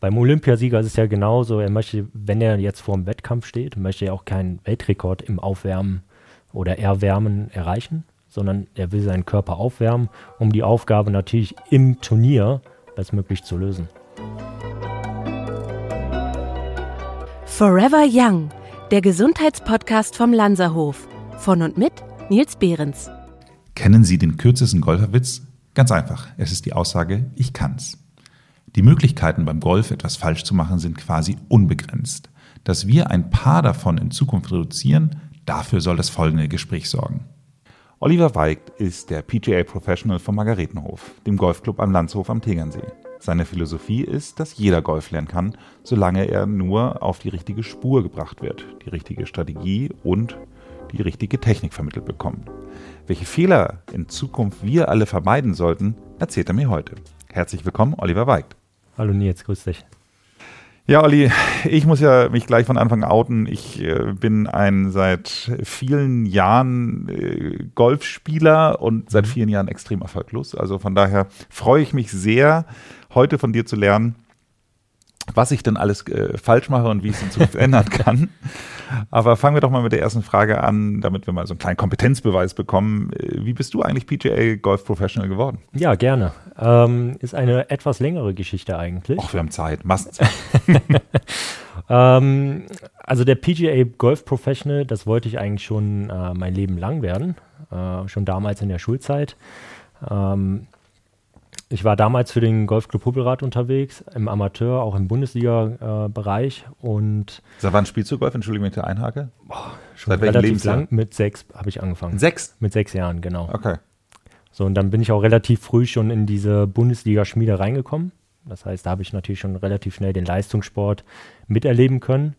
beim Olympiasieger ist es ja genauso. Er möchte, wenn er jetzt vor dem Wettkampf steht, möchte er auch keinen Weltrekord im Aufwärmen oder Erwärmen erreichen, sondern er will seinen Körper aufwärmen, um die Aufgabe natürlich im Turnier bestmöglich zu lösen. Forever Young, der Gesundheitspodcast vom Lanzerhof. Von und mit Nils Behrens. Kennen Sie den kürzesten Golferwitz? Ganz einfach. Es ist die Aussage, ich kann's. Die Möglichkeiten beim Golf etwas falsch zu machen sind quasi unbegrenzt. Dass wir ein paar davon in Zukunft reduzieren, dafür soll das folgende Gespräch sorgen. Oliver Weigt ist der PGA Professional vom Margaretenhof, dem Golfclub am Landshof am Tegernsee. Seine Philosophie ist, dass jeder Golf lernen kann, solange er nur auf die richtige Spur gebracht wird, die richtige Strategie und die richtige Technik vermittelt bekommt. Welche Fehler in Zukunft wir alle vermeiden sollten, erzählt er mir heute. Herzlich willkommen, Oliver Weigt. Hallo Nils, grüß dich. Ja, Olli, ich muss ja mich gleich von Anfang outen. Ich äh, bin ein seit vielen Jahren äh, Golfspieler und seit mhm. vielen Jahren extrem erfolglos. Also von daher freue ich mich sehr, heute von dir zu lernen, was ich denn alles äh, falsch mache und wie ich es in Zukunft ändern kann. Aber fangen wir doch mal mit der ersten Frage an, damit wir mal so einen kleinen Kompetenzbeweis bekommen. Äh, wie bist du eigentlich PGA Golf Professional geworden? Ja, gerne. Ähm, ist eine etwas längere Geschichte eigentlich. Ach, wir haben Zeit, Massenzeit. ähm, also der PGA Golf Professional, das wollte ich eigentlich schon äh, mein Leben lang werden. Äh, schon damals in der Schulzeit. Ähm, ich war damals für den Golfclub Hubbelrad unterwegs, im Amateur, auch im Bundesliga-Bereich. Äh, und Seit wann spielst du Golf? Entschuldigung, wenn ich da einhake. Boah, schon Seit relativ lang. Mit sechs habe ich angefangen. Sechs? Mit sechs Jahren, genau. Okay. So, und dann bin ich auch relativ früh schon in diese Bundesliga-Schmiede reingekommen. Das heißt, da habe ich natürlich schon relativ schnell den Leistungssport miterleben können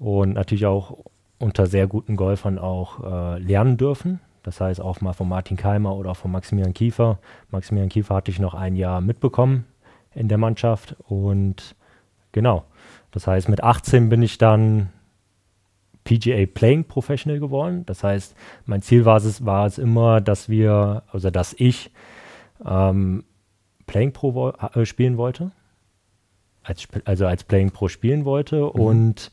und natürlich auch unter sehr guten Golfern auch äh, lernen dürfen. Das heißt auch mal von Martin Keimer oder auch von Maximilian Kiefer. Maximilian Kiefer hatte ich noch ein Jahr mitbekommen in der Mannschaft und genau. Das heißt, mit 18 bin ich dann PGA Playing Professional geworden. Das heißt, mein Ziel war es, war es immer, dass wir, also dass ich ähm, Playing Pro wo äh, spielen wollte. Als, also als Playing Pro spielen wollte mhm. und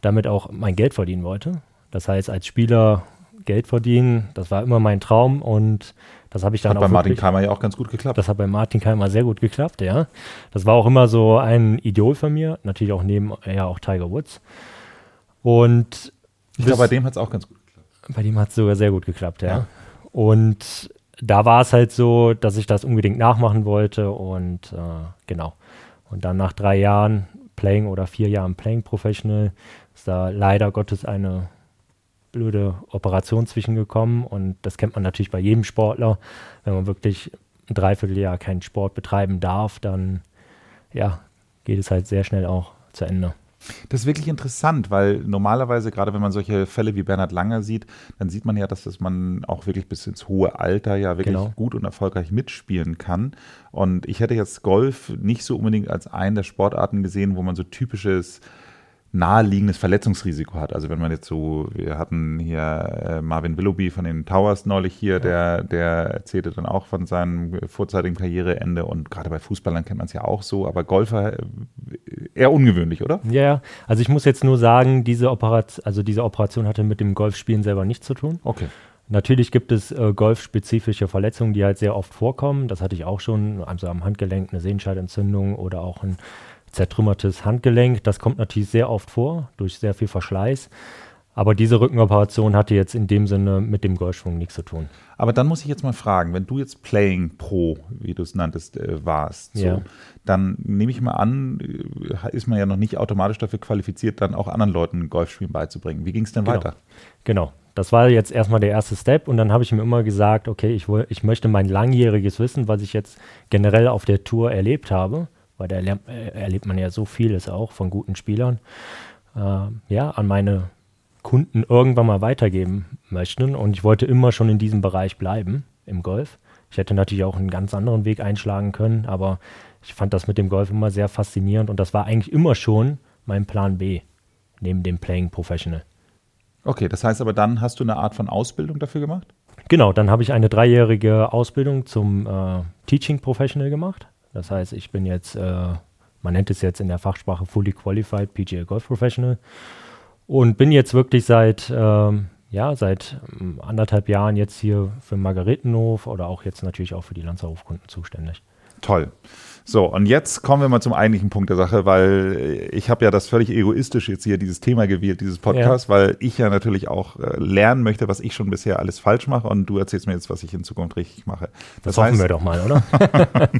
damit auch mein Geld verdienen wollte. Das heißt, als Spieler Geld verdienen. Das war immer mein Traum und das habe ich dann hat auch. Hat bei Martin Keimer ja auch ganz gut geklappt. Das hat bei Martin Keimer sehr gut geklappt, ja. Das war auch immer so ein Idol von mir, natürlich auch neben ja auch Tiger Woods. Und ich glaube, bei dem hat es auch ganz gut geklappt. Bei dem hat es sogar sehr gut geklappt, ja. ja. Und da war es halt so, dass ich das unbedingt nachmachen wollte und äh, genau. Und dann nach drei Jahren Playing oder vier Jahren Playing Professional ist da leider Gottes eine blöde Operation zwischengekommen und das kennt man natürlich bei jedem Sportler. Wenn man wirklich ein Dreivierteljahr keinen Sport betreiben darf, dann ja, geht es halt sehr schnell auch zu Ende. Das ist wirklich interessant, weil normalerweise, gerade wenn man solche Fälle wie Bernhard Langer sieht, dann sieht man ja, dass das man auch wirklich bis ins hohe Alter ja wirklich genau. gut und erfolgreich mitspielen kann. Und ich hätte jetzt Golf nicht so unbedingt als einen der Sportarten gesehen, wo man so typisches naheliegendes Verletzungsrisiko hat. Also wenn man jetzt so, wir hatten hier äh, Marvin Willoughby von den Towers neulich hier, ja. der, der erzählte dann auch von seinem vorzeitigen Karriereende und gerade bei Fußballern kennt man es ja auch so, aber Golfer äh, eher ungewöhnlich, oder? Ja, also ich muss jetzt nur sagen, diese Operation, also diese Operation hatte mit dem Golfspielen selber nichts zu tun. Okay. Natürlich gibt es äh, golfspezifische Verletzungen, die halt sehr oft vorkommen. Das hatte ich auch schon, also am Handgelenk eine Sehenscheidentzündung oder auch ein zertrümmertes Handgelenk. Das kommt natürlich sehr oft vor, durch sehr viel Verschleiß. Aber diese Rückenoperation hatte jetzt in dem Sinne mit dem Golfschwung nichts zu tun. Aber dann muss ich jetzt mal fragen, wenn du jetzt Playing Pro, wie du es nanntest, äh, warst, so, ja. dann nehme ich mal an, äh, ist man ja noch nicht automatisch dafür qualifiziert, dann auch anderen Leuten Golfspielen beizubringen. Wie ging es denn genau. weiter? Genau. Das war jetzt erstmal der erste Step und dann habe ich mir immer gesagt, okay, ich, ich möchte mein langjähriges Wissen, was ich jetzt generell auf der Tour erlebt habe, weil da erlebt, äh, erlebt man ja so vieles auch von guten Spielern, äh, ja, an meine Kunden irgendwann mal weitergeben möchten. Und ich wollte immer schon in diesem Bereich bleiben, im Golf. Ich hätte natürlich auch einen ganz anderen Weg einschlagen können, aber ich fand das mit dem Golf immer sehr faszinierend und das war eigentlich immer schon mein Plan B, neben dem Playing Professional. Okay, das heißt aber dann hast du eine Art von Ausbildung dafür gemacht? Genau, dann habe ich eine dreijährige Ausbildung zum äh, Teaching Professional gemacht. Das heißt, ich bin jetzt äh, Man nennt es jetzt in der Fachsprache Fully Qualified PGA Golf Professional. Und bin jetzt wirklich seit, ähm, ja, seit ähm, anderthalb Jahren jetzt hier für Margaretenhof oder auch jetzt natürlich auch für die Lanzerhofkunden zuständig. Toll. So, und jetzt kommen wir mal zum eigentlichen Punkt der Sache, weil ich habe ja das völlig egoistisch jetzt hier dieses Thema gewählt, dieses Podcast, ja. weil ich ja natürlich auch äh, lernen möchte, was ich schon bisher alles falsch mache und du erzählst mir jetzt, was ich in Zukunft richtig mache. Das, das hoffen wir doch mal, oder?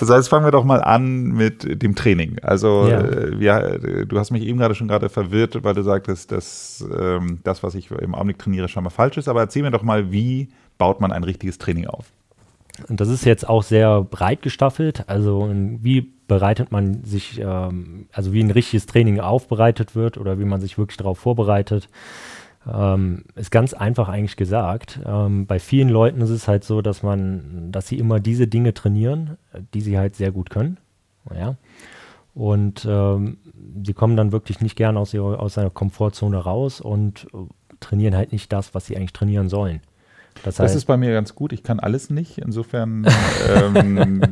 das heißt, fangen wir doch mal an mit dem Training. Also, ja. äh, ja du hast mich eben gerade schon gerade verwirrt, weil du sagtest, dass ähm, das, was ich im Augenblick trainiere, schon mal falsch ist. Aber erzähl mir doch mal, wie baut man ein richtiges Training auf? Und das ist jetzt auch sehr breit gestaffelt. Also wie bereitet man sich, ähm, also wie ein richtiges Training aufbereitet wird oder wie man sich wirklich darauf vorbereitet, ähm, ist ganz einfach eigentlich gesagt. Ähm, bei vielen Leuten ist es halt so, dass man, dass sie immer diese Dinge trainieren, die sie halt sehr gut können. Ja. Und ähm, sie kommen dann wirklich nicht gern aus, ihrer, aus seiner Komfortzone raus und trainieren halt nicht das, was sie eigentlich trainieren sollen. Das, heißt, das ist bei mir ganz gut. Ich kann alles nicht. Insofern ähm,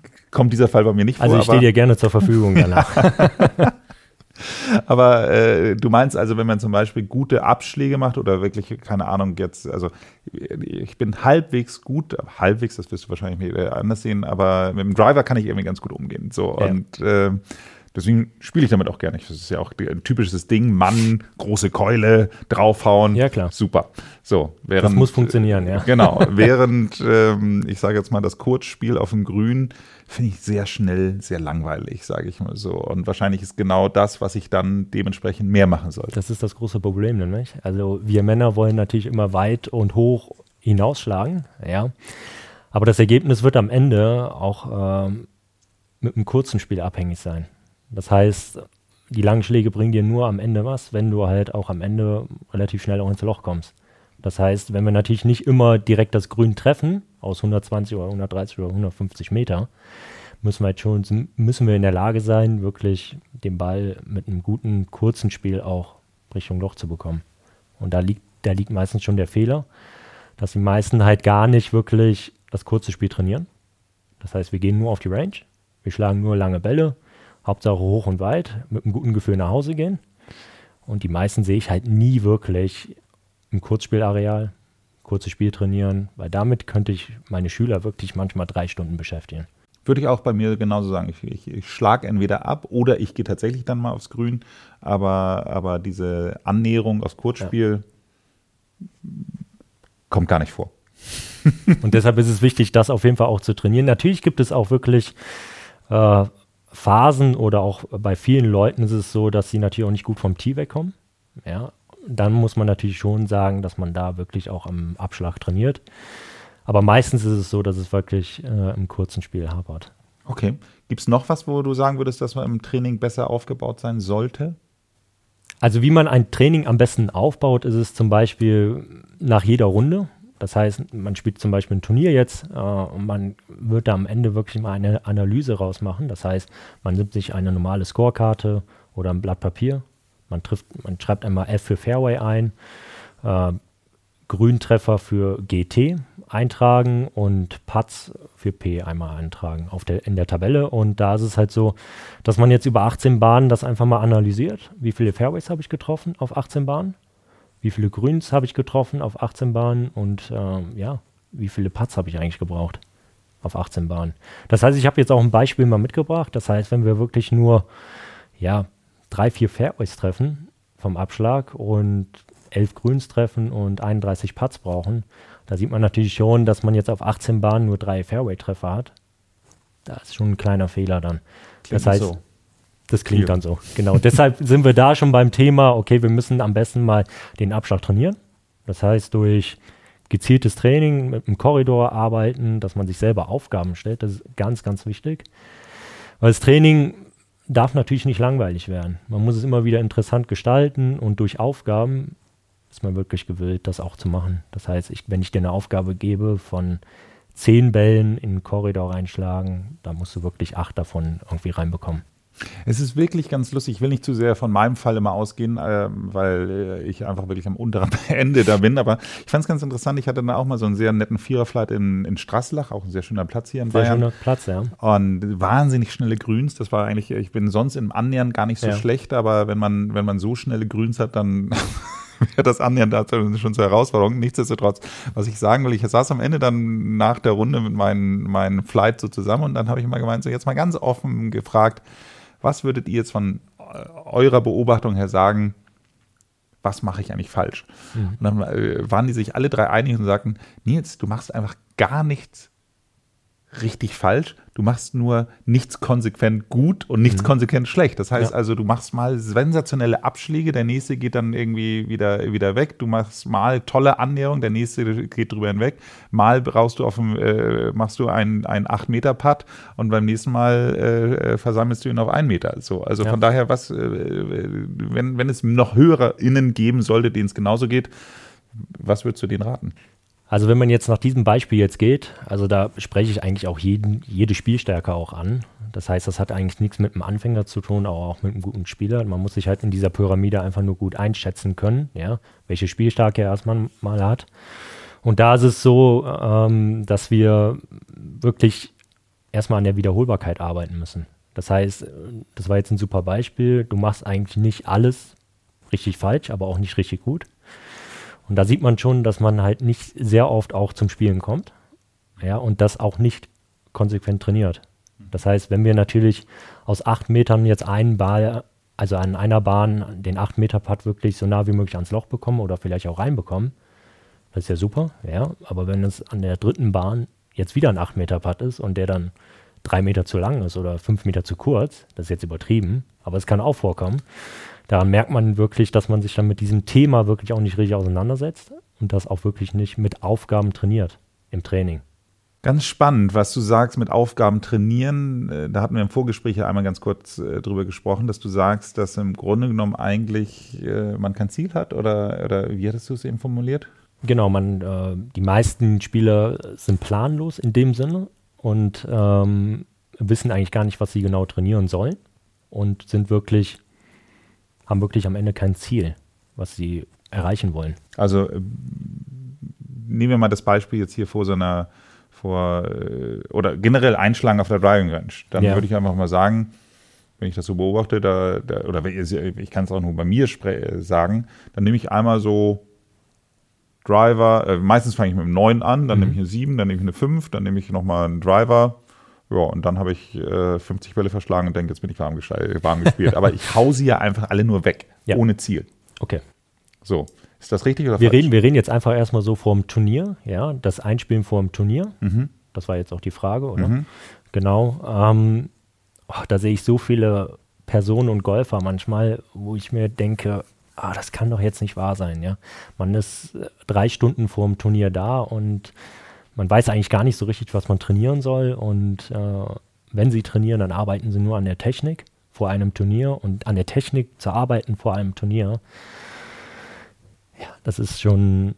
kommt dieser Fall bei mir nicht vor. Also ich stehe dir gerne zur Verfügung danach. aber äh, du meinst also, wenn man zum Beispiel gute Abschläge macht oder wirklich, keine Ahnung, jetzt, also ich bin halbwegs gut, halbwegs, das wirst du wahrscheinlich anders sehen, aber mit dem Driver kann ich irgendwie ganz gut umgehen. So ja. und äh, Deswegen spiele ich damit auch gerne. Das ist ja auch ein typisches Ding. Mann, große Keule, draufhauen. Ja, klar. Super. So, während, das muss funktionieren, ja. Genau. Während, ähm, ich sage jetzt mal, das Kurzspiel auf dem Grün finde ich sehr schnell, sehr langweilig, sage ich mal so. Und wahrscheinlich ist genau das, was ich dann dementsprechend mehr machen soll. Das ist das große Problem, nämlich. Also wir Männer wollen natürlich immer weit und hoch hinausschlagen, ja. Aber das Ergebnis wird am Ende auch ähm, mit einem kurzen Spiel abhängig sein. Das heißt, die langen Schläge bringen dir nur am Ende was, wenn du halt auch am Ende relativ schnell auch ins Loch kommst. Das heißt, wenn wir natürlich nicht immer direkt das Grün treffen, aus 120 oder 130 oder 150 Meter, müssen wir halt schon, müssen wir in der Lage sein, wirklich den Ball mit einem guten, kurzen Spiel auch Richtung Loch zu bekommen. Und da liegt, da liegt meistens schon der Fehler, dass die meisten halt gar nicht wirklich das kurze Spiel trainieren. Das heißt, wir gehen nur auf die Range, wir schlagen nur lange Bälle, Hauptsache hoch und weit, mit einem guten Gefühl nach Hause gehen. Und die meisten sehe ich halt nie wirklich im Kurzspielareal, kurzes Spiel trainieren, weil damit könnte ich meine Schüler wirklich manchmal drei Stunden beschäftigen. Würde ich auch bei mir genauso sagen. Ich, ich, ich schlage entweder ab oder ich gehe tatsächlich dann mal aufs Grün. Aber, aber diese Annäherung aufs Kurzspiel ja. kommt gar nicht vor. Und deshalb ist es wichtig, das auf jeden Fall auch zu trainieren. Natürlich gibt es auch wirklich äh, Phasen oder auch bei vielen Leuten ist es so, dass sie natürlich auch nicht gut vom Tee wegkommen. Ja, dann muss man natürlich schon sagen, dass man da wirklich auch am Abschlag trainiert. Aber meistens ist es so, dass es wirklich äh, im kurzen Spiel hapert. Okay. Gibt es noch was, wo du sagen würdest, dass man im Training besser aufgebaut sein sollte? Also wie man ein Training am besten aufbaut, ist es zum Beispiel nach jeder Runde. Das heißt, man spielt zum Beispiel ein Turnier jetzt äh, und man wird da am Ende wirklich mal eine Analyse rausmachen. Das heißt, man nimmt sich eine normale Scorekarte oder ein Blatt Papier. Man, trifft, man schreibt einmal F für Fairway ein, äh, Grüntreffer für GT eintragen und Putts für P einmal eintragen auf der, in der Tabelle. Und da ist es halt so, dass man jetzt über 18 Bahnen das einfach mal analysiert. Wie viele Fairways habe ich getroffen auf 18 Bahnen? Wie viele Grüns habe ich getroffen auf 18 Bahnen und ähm, ja, wie viele Putts habe ich eigentlich gebraucht auf 18 Bahnen. Das heißt, ich habe jetzt auch ein Beispiel mal mitgebracht. Das heißt, wenn wir wirklich nur ja, drei, vier Fairways treffen vom Abschlag und elf Grüns treffen und 31 Putts brauchen, da sieht man natürlich schon, dass man jetzt auf 18 Bahnen nur drei Fairway-Treffer hat. Das ist schon ein kleiner Fehler dann. Klingt das heißt, so. Das klingt Viel. dann so. Genau. Deshalb sind wir da schon beim Thema, okay, wir müssen am besten mal den Abschlag trainieren. Das heißt, durch gezieltes Training mit einem Korridor arbeiten, dass man sich selber Aufgaben stellt, das ist ganz, ganz wichtig. Weil das Training darf natürlich nicht langweilig werden. Man muss es immer wieder interessant gestalten und durch Aufgaben ist man wirklich gewillt, das auch zu machen. Das heißt, ich, wenn ich dir eine Aufgabe gebe von zehn Bällen in den Korridor reinschlagen, dann musst du wirklich acht davon irgendwie reinbekommen. Es ist wirklich ganz lustig. Ich will nicht zu sehr von meinem Fall immer ausgehen, äh, weil äh, ich einfach wirklich am unteren Ende da bin. Aber ich fand es ganz interessant. Ich hatte dann auch mal so einen sehr netten Viererflight in, in Straßlach, auch ein sehr schöner Platz hier in sehr Bayern. Sehr schöner Platz, ja. Und wahnsinnig schnelle Grüns. Das war eigentlich, ich bin sonst im Annähern gar nicht so ja. schlecht, aber wenn man, wenn man so schnelle Grüns hat, dann wäre das Annähern da schon zur Herausforderung. Nichtsdestotrotz, was ich sagen will, ich saß am Ende dann nach der Runde mit meinem meinen Flight so zusammen und dann habe ich mal gemeint, so jetzt mal ganz offen gefragt, was würdet ihr jetzt von äh, eurer Beobachtung her sagen, was mache ich eigentlich falsch? Mhm. Und dann äh, waren die sich alle drei einig und sagten, Nils, du machst einfach gar nichts richtig falsch. Du machst nur nichts konsequent gut und nichts mhm. konsequent schlecht. Das heißt ja. also, du machst mal sensationelle Abschläge, der nächste geht dann irgendwie wieder, wieder weg. Du machst mal tolle Annäherung, der nächste geht drüber hinweg. Mal brauchst du auf dem, äh, machst du einen, einen 8-Meter-Putt und beim nächsten Mal äh, äh, versammelst du ihn auf einen Meter. So, also ja. von daher, was, äh, wenn, wenn es noch HörerInnen geben sollte, denen es genauso geht, was würdest du denen raten? Also wenn man jetzt nach diesem Beispiel jetzt geht, also da spreche ich eigentlich auch jeden, jede Spielstärke auch an. Das heißt, das hat eigentlich nichts mit einem Anfänger zu tun, aber auch mit einem guten Spieler. Man muss sich halt in dieser Pyramide einfach nur gut einschätzen können, ja, welche Spielstärke er erstmal mal hat. Und da ist es so, ähm, dass wir wirklich erstmal an der Wiederholbarkeit arbeiten müssen. Das heißt, das war jetzt ein super Beispiel. Du machst eigentlich nicht alles richtig falsch, aber auch nicht richtig gut. Und da sieht man schon, dass man halt nicht sehr oft auch zum Spielen kommt. Ja, und das auch nicht konsequent trainiert. Das heißt, wenn wir natürlich aus acht Metern jetzt einen Ball, also an einer Bahn den acht Meter Putt wirklich so nah wie möglich ans Loch bekommen oder vielleicht auch reinbekommen, das ist ja super, ja. Aber wenn es an der dritten Bahn jetzt wieder ein acht Meter Putt ist und der dann drei Meter zu lang ist oder fünf Meter zu kurz, das ist jetzt übertrieben, aber es kann auch vorkommen, daran merkt man wirklich, dass man sich dann mit diesem Thema wirklich auch nicht richtig auseinandersetzt und das auch wirklich nicht mit Aufgaben trainiert im Training. Ganz spannend, was du sagst mit Aufgaben trainieren. Äh, da hatten wir im Vorgespräch ja einmal ganz kurz äh, drüber gesprochen, dass du sagst, dass im Grunde genommen eigentlich äh, man kein Ziel hat oder, oder wie hattest du es eben formuliert? Genau, man, äh, die meisten Spieler sind planlos in dem Sinne und ähm, wissen eigentlich gar nicht, was sie genau trainieren sollen und sind wirklich haben wirklich am Ende kein Ziel, was sie erreichen wollen. Also äh, nehmen wir mal das Beispiel jetzt hier vor so einer, vor, äh, oder generell einschlagen auf der Driving Range. Dann ja. würde ich einfach mal sagen, wenn ich das so beobachte, da, da oder ich kann es auch nur bei mir sagen, dann nehme ich einmal so Driver, äh, meistens fange ich mit einem 9 an, dann mhm. nehme ich eine 7, dann nehme ich eine 5, dann nehme ich nochmal einen Driver, ja, und dann habe ich äh, 50 Bälle verschlagen und denke, jetzt bin ich warm, warm gespielt. Aber ich hau sie ja einfach alle nur weg, ja. ohne Ziel. Okay. So. Ist das richtig oder wir falsch? Reden, wir reden jetzt einfach erstmal so vorm Turnier, ja, das Einspielen vorm Turnier. Mhm. Das war jetzt auch die Frage, oder? Mhm. Genau. Ähm, oh, da sehe ich so viele Personen und Golfer manchmal, wo ich mir denke, ah, das kann doch jetzt nicht wahr sein, ja. Man ist äh, drei Stunden vorm Turnier da und man weiß eigentlich gar nicht so richtig, was man trainieren soll. Und äh, wenn sie trainieren, dann arbeiten sie nur an der Technik vor einem Turnier und an der Technik zu arbeiten vor einem Turnier. Ja, das ist schon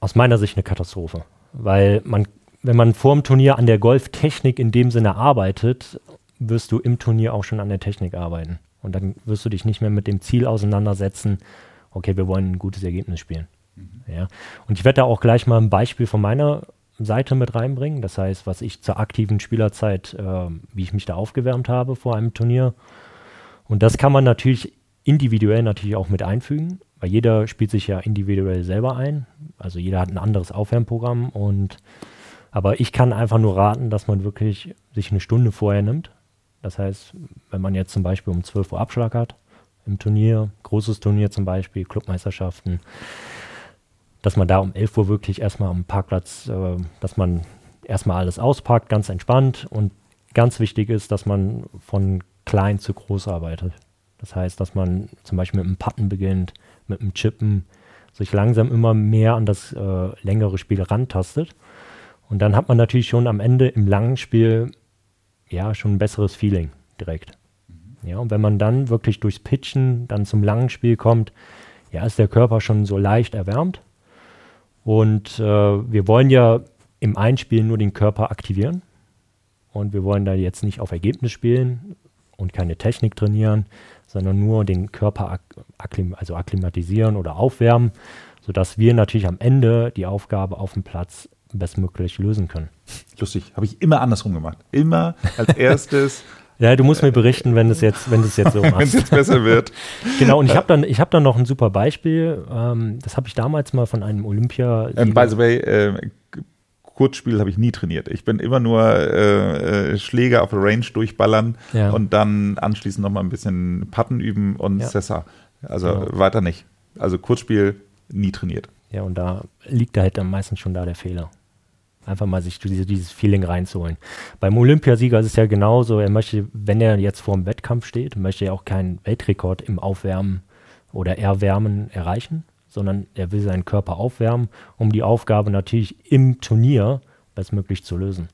aus meiner Sicht eine Katastrophe, weil man, wenn man vor dem Turnier an der Golftechnik in dem Sinne arbeitet, wirst du im Turnier auch schon an der Technik arbeiten. Und dann wirst du dich nicht mehr mit dem Ziel auseinandersetzen, okay, wir wollen ein gutes Ergebnis spielen. Ja. Und ich werde da auch gleich mal ein Beispiel von meiner Seite mit reinbringen. Das heißt, was ich zur aktiven Spielerzeit, äh, wie ich mich da aufgewärmt habe vor einem Turnier. Und das kann man natürlich individuell natürlich auch mit einfügen, weil jeder spielt sich ja individuell selber ein. Also jeder hat ein anderes Aufwärmprogramm und aber ich kann einfach nur raten, dass man wirklich sich eine Stunde vorher nimmt. Das heißt, wenn man jetzt zum Beispiel um 12 Uhr Abschlag hat im Turnier, großes Turnier zum Beispiel, Clubmeisterschaften, dass man da um 11 Uhr wirklich erstmal am Parkplatz, äh, dass man erstmal alles auspackt, ganz entspannt. Und ganz wichtig ist, dass man von klein zu groß arbeitet. Das heißt, dass man zum Beispiel mit einem Patten beginnt, mit einem Chippen, sich langsam immer mehr an das äh, längere Spiel rantastet. Und dann hat man natürlich schon am Ende im langen Spiel ja schon ein besseres Feeling direkt. Mhm. Ja, und wenn man dann wirklich durchs Pitchen dann zum langen Spiel kommt, ja, ist der Körper schon so leicht erwärmt und äh, wir wollen ja im Einspielen nur den Körper aktivieren. Und wir wollen da jetzt nicht auf Ergebnis spielen. und keine Technik trainieren, sondern nur den Körper akklim also akklimatisieren oder aufwärmen, sodass wir natürlich am Ende die Aufgabe auf dem Platz bestmöglich lösen können. Lustig, habe ich immer andersrum gemacht. Immer als erstes Ja, du musst mir berichten, wenn es jetzt, wenn es jetzt so machst. wenn es jetzt besser wird. genau, und ich habe dann, ich habe dann noch ein super Beispiel. Ähm, das habe ich damals mal von einem Olympia. Ähm, by the way, äh, Kurzspiel habe ich nie trainiert. Ich bin immer nur äh, äh, Schläge auf der Range durchballern ja. und dann anschließend nochmal ein bisschen Patten üben und ja. Sessa. Also genau. weiter nicht. Also Kurzspiel nie trainiert. Ja, und da liegt da halt am meisten schon da der Fehler. Einfach mal sich diese, dieses Feeling reinzuholen. Beim Olympiasieger ist es ja genauso, er möchte, wenn er jetzt vor dem Wettkampf steht, möchte er auch keinen Weltrekord im Aufwärmen oder Erwärmen erreichen, sondern er will seinen Körper aufwärmen, um die Aufgabe natürlich im Turnier bestmöglich zu lösen.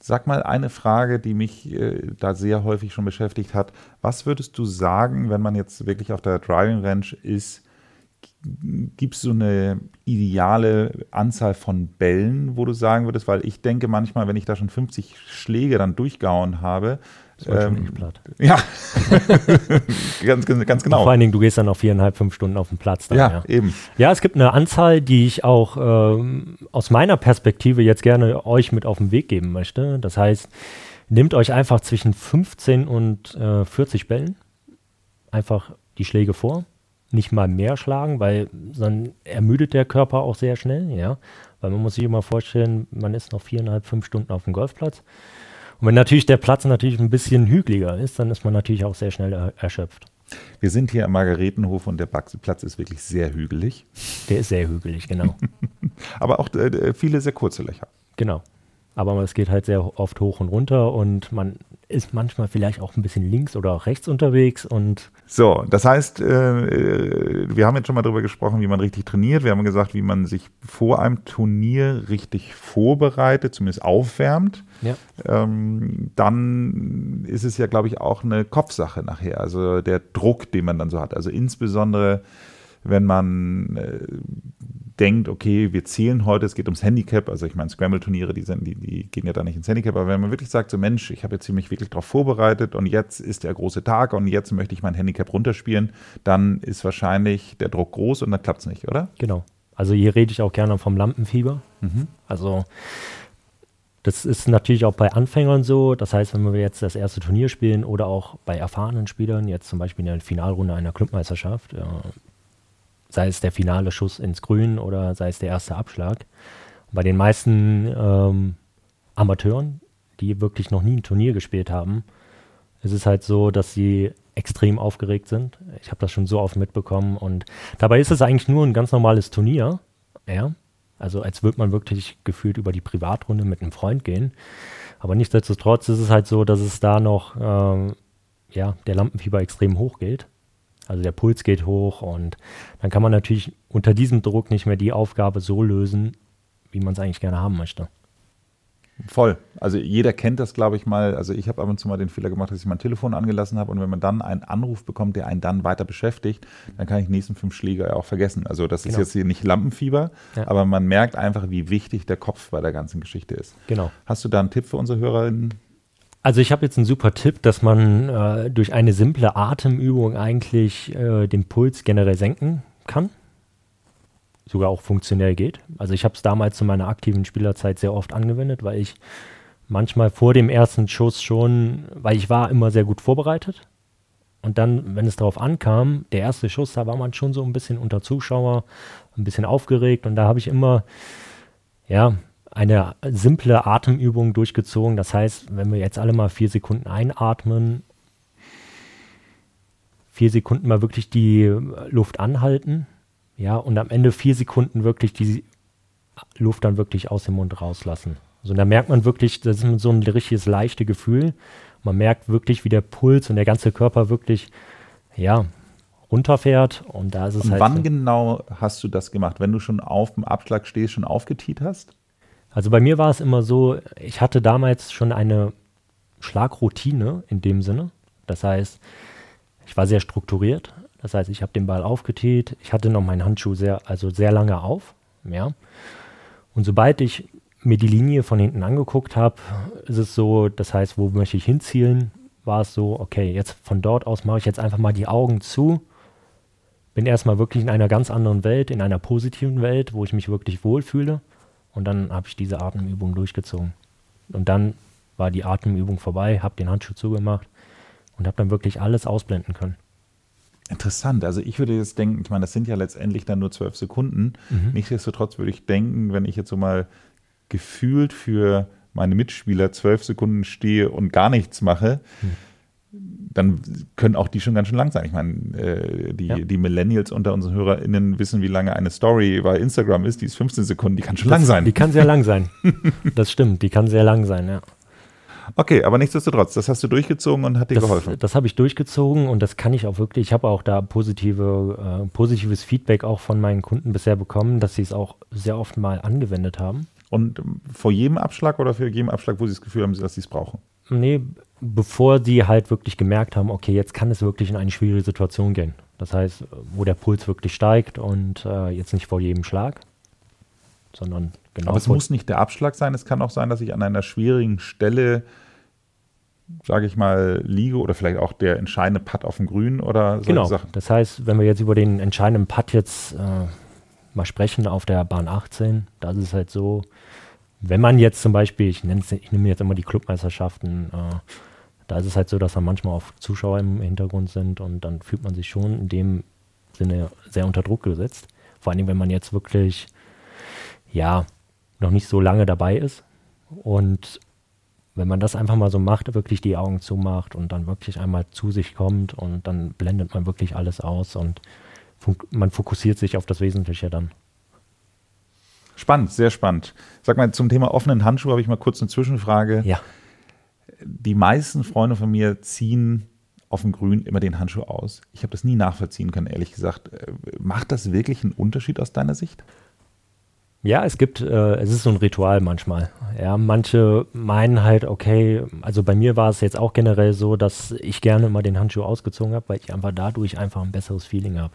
Sag mal eine Frage, die mich äh, da sehr häufig schon beschäftigt hat. Was würdest du sagen, wenn man jetzt wirklich auf der Driving Range ist, gibt es so eine ideale Anzahl von Bällen, wo du sagen würdest, weil ich denke manchmal, wenn ich da schon 50 Schläge dann durchgehauen habe, ähm, platt. Ja, ganz, ganz genau. Und vor allen Dingen, du gehst dann noch viereinhalb, fünf Stunden auf den Platz. Dann, ja, ja, eben. Ja, es gibt eine Anzahl, die ich auch ähm, aus meiner Perspektive jetzt gerne euch mit auf den Weg geben möchte. Das heißt, nehmt euch einfach zwischen 15 und äh, 40 Bällen einfach die Schläge vor nicht mal mehr schlagen, weil dann ermüdet der Körper auch sehr schnell, ja. Weil man muss sich immer vorstellen, man ist noch viereinhalb, fünf Stunden auf dem Golfplatz. Und wenn natürlich der Platz natürlich ein bisschen hügeliger ist, dann ist man natürlich auch sehr schnell er erschöpft. Wir sind hier am Margaretenhof und der Platz ist wirklich sehr hügelig. Der ist sehr hügelig, genau. Aber auch äh, viele sehr kurze Löcher. Genau. Aber es geht halt sehr oft hoch und runter und man ist manchmal vielleicht auch ein bisschen links oder auch rechts unterwegs und so, das heißt, äh, wir haben jetzt schon mal darüber gesprochen, wie man richtig trainiert. Wir haben gesagt, wie man sich vor einem Turnier richtig vorbereitet, zumindest aufwärmt. Ja. Ähm, dann ist es ja, glaube ich, auch eine Kopfsache nachher. Also der Druck, den man dann so hat. Also insbesondere, wenn man äh, denkt, okay, wir zählen heute, es geht ums Handicap, also ich meine, Scramble-Turniere, die, die, die, gehen ja da nicht ins Handicap, aber wenn man wirklich sagt, so Mensch, ich habe jetzt mich wirklich darauf vorbereitet und jetzt ist der große Tag und jetzt möchte ich mein Handicap runterspielen, dann ist wahrscheinlich der Druck groß und dann klappt es nicht, oder? Genau. Also hier rede ich auch gerne vom Lampenfieber. Mhm. Also das ist natürlich auch bei Anfängern so. Das heißt, wenn wir jetzt das erste Turnier spielen oder auch bei erfahrenen Spielern, jetzt zum Beispiel in der Finalrunde einer Clubmeisterschaft, ja, sei es der finale Schuss ins Grün oder sei es der erste Abschlag. Bei den meisten ähm, Amateuren, die wirklich noch nie ein Turnier gespielt haben, ist es halt so, dass sie extrem aufgeregt sind. Ich habe das schon so oft mitbekommen und dabei ist es eigentlich nur ein ganz normales Turnier, ja. Also als würde man wirklich gefühlt über die Privatrunde mit einem Freund gehen. Aber nichtsdestotrotz ist es halt so, dass es da noch, ähm, ja, der Lampenfieber extrem hoch geht. Also der Puls geht hoch und dann kann man natürlich unter diesem Druck nicht mehr die Aufgabe so lösen, wie man es eigentlich gerne haben möchte. Voll. Also jeder kennt das, glaube ich mal. Also ich habe ab und zu mal den Fehler gemacht, dass ich mein Telefon angelassen habe und wenn man dann einen Anruf bekommt, der einen dann weiter beschäftigt, dann kann ich die nächsten fünf Schläge ja auch vergessen. Also das genau. ist jetzt hier nicht Lampenfieber, ja. aber man merkt einfach, wie wichtig der Kopf bei der ganzen Geschichte ist. Genau. Hast du da einen Tipp für unsere Hörerinnen? Also ich habe jetzt einen super Tipp, dass man äh, durch eine simple Atemübung eigentlich äh, den Puls generell senken kann. Sogar auch funktionell geht. Also ich habe es damals zu meiner aktiven Spielerzeit sehr oft angewendet, weil ich manchmal vor dem ersten Schuss schon, weil ich war immer sehr gut vorbereitet. Und dann, wenn es darauf ankam, der erste Schuss, da war man schon so ein bisschen unter Zuschauer, ein bisschen aufgeregt. Und da habe ich immer, ja, eine simple Atemübung durchgezogen. Das heißt, wenn wir jetzt alle mal vier Sekunden einatmen, vier Sekunden mal wirklich die Luft anhalten, ja, und am Ende vier Sekunden wirklich die Luft dann wirklich aus dem Mund rauslassen. Also da merkt man wirklich, das ist so ein richtiges leichte Gefühl. Man merkt wirklich, wie der Puls und der ganze Körper wirklich, ja, runterfährt. Und da ist es und halt. Wann so genau hast du das gemacht? Wenn du schon auf dem Abschlag stehst, schon aufgetiet hast? Also bei mir war es immer so, ich hatte damals schon eine Schlagroutine in dem Sinne. Das heißt, ich war sehr strukturiert. Das heißt, ich habe den Ball aufgetiet. Ich hatte noch meinen Handschuh sehr, also sehr lange auf. Ja. Und sobald ich mir die Linie von hinten angeguckt habe, ist es so, das heißt, wo möchte ich hinzielen? war es so, okay, jetzt von dort aus mache ich jetzt einfach mal die Augen zu, bin erstmal wirklich in einer ganz anderen Welt, in einer positiven Welt, wo ich mich wirklich wohlfühle. Und dann habe ich diese Atemübung durchgezogen. Und dann war die Atemübung vorbei, habe den Handschuh zugemacht und habe dann wirklich alles ausblenden können. Interessant. Also ich würde jetzt denken, ich meine, das sind ja letztendlich dann nur zwölf Sekunden. Mhm. Nichtsdestotrotz würde ich denken, wenn ich jetzt so mal gefühlt für meine Mitspieler zwölf Sekunden stehe und gar nichts mache, mhm dann können auch die schon ganz schön lang sein. Ich meine, äh, die, ja. die Millennials unter unseren HörerInnen wissen, wie lange eine Story bei Instagram ist. Die ist 15 Sekunden, die kann schon das, lang sein. Die kann sehr lang sein. das stimmt, die kann sehr lang sein, ja. Okay, aber nichtsdestotrotz, das hast du durchgezogen und hat dir das, geholfen. Das habe ich durchgezogen und das kann ich auch wirklich. Ich habe auch da positive, äh, positives Feedback auch von meinen Kunden bisher bekommen, dass sie es auch sehr oft mal angewendet haben. Und vor jedem Abschlag oder für jeden Abschlag, wo sie das Gefühl haben, dass sie es brauchen? Nee, bevor sie halt wirklich gemerkt haben, okay, jetzt kann es wirklich in eine schwierige Situation gehen. Das heißt, wo der Puls wirklich steigt und äh, jetzt nicht vor jedem Schlag, sondern genau. Aber es muss nicht der Abschlag sein, es kann auch sein, dass ich an einer schwierigen Stelle, sage ich mal, liege oder vielleicht auch der entscheidende Putt auf dem Grün oder so. Genau. Sachen. Das heißt, wenn wir jetzt über den entscheidenden Putt jetzt äh, mal sprechen auf der Bahn 18, da ist es halt so, wenn man jetzt zum Beispiel, ich, ich nehme jetzt immer die Clubmeisterschaften, äh, da ist es halt so, dass da manchmal auch Zuschauer im Hintergrund sind und dann fühlt man sich schon in dem Sinne sehr unter Druck gesetzt. Vor allem, wenn man jetzt wirklich, ja, noch nicht so lange dabei ist und wenn man das einfach mal so macht, wirklich die Augen zumacht und dann wirklich einmal zu sich kommt und dann blendet man wirklich alles aus und man fokussiert sich auf das Wesentliche dann. Spannend, sehr spannend. Sag mal, zum Thema offenen Handschuh habe ich mal kurz eine Zwischenfrage. Ja. Die meisten Freunde von mir ziehen auf dem Grün immer den Handschuh aus. Ich habe das nie nachvollziehen können, ehrlich gesagt. Äh, macht das wirklich einen Unterschied aus deiner Sicht? Ja, es gibt, äh, es ist so ein Ritual manchmal. Ja, manche meinen halt, okay, also bei mir war es jetzt auch generell so, dass ich gerne immer den Handschuh ausgezogen habe, weil ich einfach dadurch einfach ein besseres Feeling habe.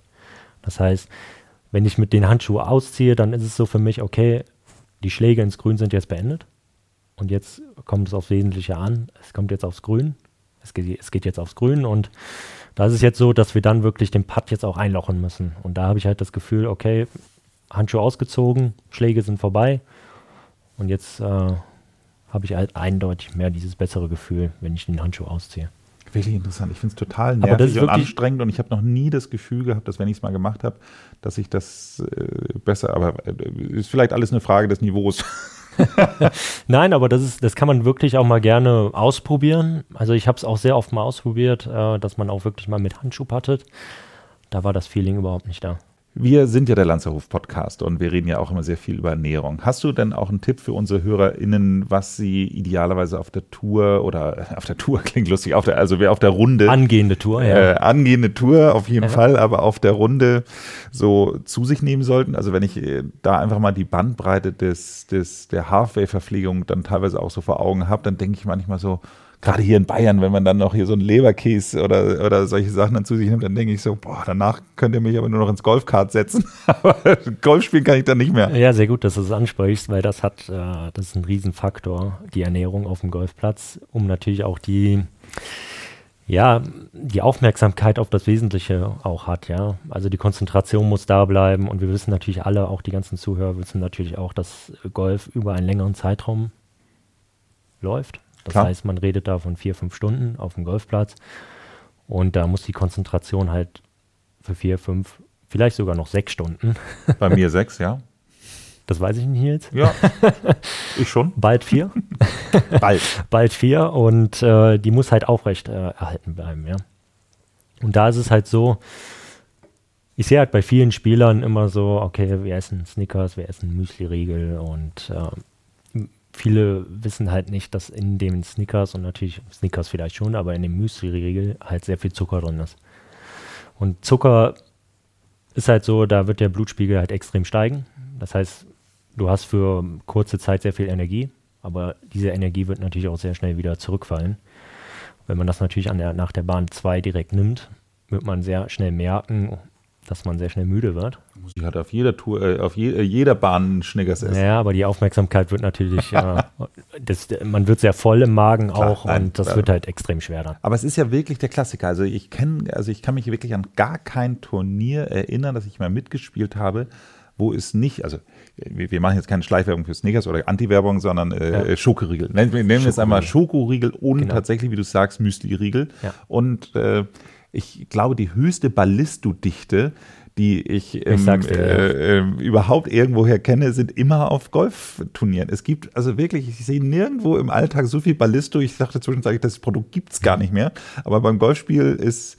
Das heißt, wenn ich mit den Handschuhen ausziehe, dann ist es so für mich, okay, die Schläge ins Grün sind jetzt beendet. Und jetzt kommt es aufs Wesentliche an. Es kommt jetzt aufs Grün. Es geht, es geht jetzt aufs Grün. Und da ist es jetzt so, dass wir dann wirklich den Putt jetzt auch einlochen müssen. Und da habe ich halt das Gefühl, okay, Handschuhe ausgezogen, Schläge sind vorbei. Und jetzt äh, habe ich halt eindeutig mehr dieses bessere Gefühl, wenn ich den Handschuh ausziehe. Wirklich interessant. Ich finde es total nervig und anstrengend und ich habe noch nie das Gefühl gehabt, dass wenn ich es mal gemacht habe, dass ich das äh, besser, aber äh, ist vielleicht alles eine Frage des Niveaus. Nein, aber das ist, das kann man wirklich auch mal gerne ausprobieren. Also ich habe es auch sehr oft mal ausprobiert, äh, dass man auch wirklich mal mit Handschuh pattet. Da war das Feeling überhaupt nicht da. Wir sind ja der Lanzerhof Podcast und wir reden ja auch immer sehr viel über Ernährung. Hast du denn auch einen Tipp für unsere HörerInnen, was sie idealerweise auf der Tour oder auf der Tour klingt lustig, auf der, also wer auf der Runde. Angehende Tour, ja. Äh, angehende Tour auf jeden ja. Fall, aber auf der Runde so zu sich nehmen sollten. Also wenn ich äh, da einfach mal die Bandbreite des, des, der Halfway-Verpflegung dann teilweise auch so vor Augen habe, dann denke ich manchmal so, gerade hier in Bayern, wenn man dann noch hier so einen Leberkäse oder, oder solche Sachen dann zu sich nimmt, dann denke ich so, boah, danach könnt ihr mich aber nur noch ins Golfkart setzen. aber Golf spielen kann ich dann nicht mehr. Ja, sehr gut, dass du es ansprichst, weil das hat, äh, das ist ein Riesenfaktor, die Ernährung auf dem Golfplatz, um natürlich auch die, ja, die Aufmerksamkeit auf das Wesentliche auch hat, ja. Also die Konzentration muss da bleiben und wir wissen natürlich alle, auch die ganzen Zuhörer wissen natürlich auch, dass Golf über einen längeren Zeitraum läuft. Das Klar. heißt, man redet da von vier, fünf Stunden auf dem Golfplatz und da muss die Konzentration halt für vier, fünf, vielleicht sogar noch sechs Stunden. Bei mir sechs, ja. Das weiß ich nicht jetzt. Ja, ich schon. Bald vier. Bald. Bald vier und äh, die muss halt aufrecht äh, erhalten bleiben, ja. Und da ist es halt so, ich sehe halt bei vielen Spielern immer so, okay, wir essen Snickers, wir essen Müsli-Riegel und äh, viele wissen halt nicht, dass in den Snickers und natürlich Snickers vielleicht schon, aber in dem Müsli-Riegel halt sehr viel Zucker drin ist. Und Zucker ist halt so, da wird der Blutspiegel halt extrem steigen. Das heißt, du hast für kurze Zeit sehr viel Energie, aber diese Energie wird natürlich auch sehr schnell wieder zurückfallen. Wenn man das natürlich der, nach der Bahn 2 direkt nimmt, wird man sehr schnell merken, dass man sehr schnell müde wird. Sie hat auf jeder Tour, äh, auf je, äh, jeder Bahn Schnickers essen. Ja, aber die Aufmerksamkeit wird natürlich, äh, das, man wird sehr voll im Magen Klar, auch nein, und das ja. wird halt extrem schwer dann. Aber es ist ja wirklich der Klassiker. Also ich kenne, also ich kann mich wirklich an gar kein Turnier erinnern, das ich mal mitgespielt habe, wo es nicht, also wir, machen jetzt keine Schleichwerbung für Snickers oder Anti-Werbung, sondern äh, Ja. Schokoriegel. Nennen wir nennen wir es einmal Schokoriegel und Genau. tatsächlich, wie du sagst, Müsli-Riegel. Ja. Und äh, ich glaube, die höchste Ballisto-Dichte, die ich, ähm, dir, ja. äh, äh, überhaupt irgendwoher kenne, sind immer auf Golfturnieren. Es gibt also wirklich, ich sehe nirgendwo im Alltag so viel Ballisto. Ich dachte zwischenzeitlich, das Produkt gibt's gar nicht mehr. Aber beim Golfspiel ist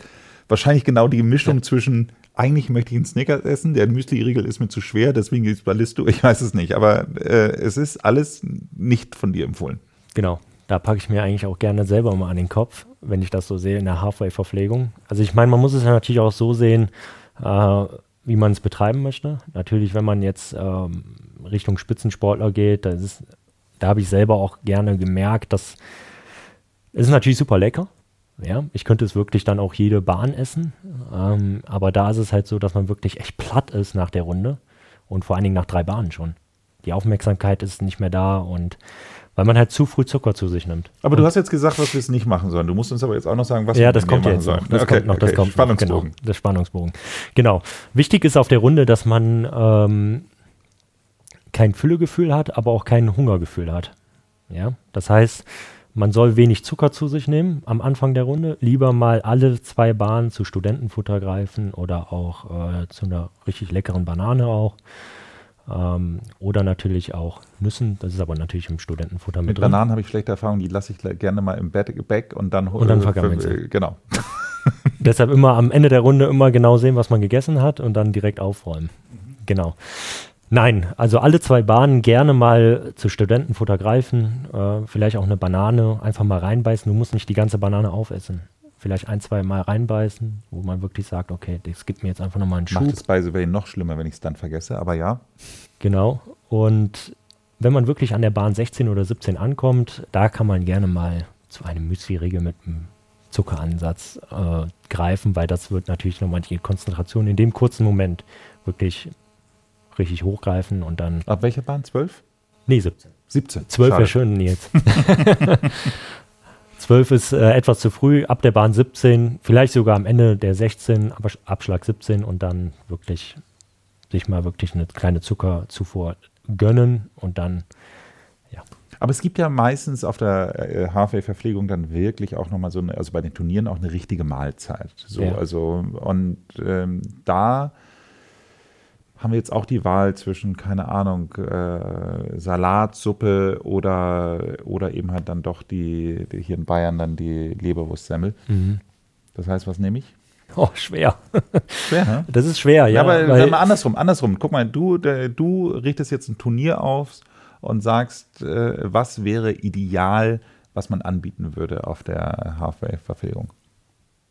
wahrscheinlich genau die Mischung zwischen eigentlich möchte ich einen Snickers essen, der Müsli-Riegel ist mir zu schwer, deswegen gibt's Ballisto. Ich weiß es nicht, aber äh, es ist alles nicht von dir empfohlen. Genau. Da packe ich mir eigentlich auch gerne selber mal an den Kopf, wenn ich das so sehe in der Halfway-Verpflegung. Also ich meine, man muss es ja natürlich auch so sehen, äh, wie man es betreiben möchte. Natürlich, wenn man jetzt ähm, Richtung Spitzensportler geht, ist, da habe ich selber auch gerne gemerkt, dass es ist natürlich super lecker. Ja, ich könnte es wirklich dann auch jede Bahn essen. Ähm, aber da ist es halt so, dass man wirklich echt platt ist nach der Runde und vor allen Dingen nach drei Bahnen schon. Die Aufmerksamkeit ist nicht mehr da und weil man halt zu früh Zucker zu sich nimmt. Aber du hast jetzt gesagt, was wir es nicht machen sollen. Du musst uns aber jetzt auch noch sagen, was Ja, wir das kommt jetzt machen noch. sollen. Das okay, kommt noch. Das okay. kommt Spannungsbogen. Noch, genau, das Spannungsbogen. Genau. Wichtig ist auf der Runde, dass man ähm, kein Füllegefühl hat, aber auch kein Hungergefühl hat. Ja, das heißt, man soll wenig Zucker zu sich nehmen am Anfang der Runde. Lieber mal alle zwei Bahnen zu Studentenfutter greifen oder auch äh, zu einer richtig leckeren Banane auch. Ähm, oder natürlich auch Nüssen. Das ist aber natürlich im Studentenfutter mit, Mit drin. Bananen habe ich schlechte Erfahrungen, die lasse ich gerne mal im Bett Back und dann Und dann äh, vergammeln sie. Genau. Deshalb immer am Ende der Runde immer genau sehen, was man gegessen hat und dann direkt aufräumen. Genau. Nein, also alle zwei Bahnen gerne mal zu Studentenfutter greifen, äh, vielleicht auch eine Banane einfach mal reinbeißen. Du musst nicht die ganze Banane aufessen. Vielleicht ein, zwei Mal reinbeißen, wo man wirklich sagt, okay, das gibt mir jetzt einfach nochmal einen Schub. Macht es by the noch schlimmer, wenn ich es dann vergesse, aber ja. Genau. Und wenn man wirklich an der Bahn 16 oder 17 ankommt, da kann man gerne mal zu einem Müsli-Riegel mit einem Zuckeransatz äh, greifen, weil das wird natürlich nochmal die Konzentration in dem kurzen Moment wirklich richtig hochgreifen und dann. Ab welcher Bahn? 12? Nee, 17. 17. 12 Schade. wäre schön jetzt. 12 ist äh, etwas zu früh, ab der Bahn 17, vielleicht sogar am Ende der 16, aber Abschlag 17 und dann wirklich sich mal wirklich eine kleine Zuckerzufuhr gönnen und dann, ja. Aber es gibt ja meistens auf der äh, Halfway-Verpflegung dann wirklich auch nochmal so eine, also bei den Turnieren auch eine richtige Mahlzeit. So, Ja. also, und ähm, da haben wir jetzt auch die Wahl zwischen, keine Ahnung, äh, Salatsuppe oder, oder eben halt dann doch die, die hier in Bayern dann die Leberwurstsemmel. Das heißt, was nehme ich? Oh, schwer. Schwer, ne? Das ist schwer, ja. Ja, aber weil, mal andersrum, andersrum. Guck mal, du, der, du richtest jetzt ein Turnier auf und sagst, äh, was wäre ideal, was man anbieten würde auf der Halfway-Verpflegung.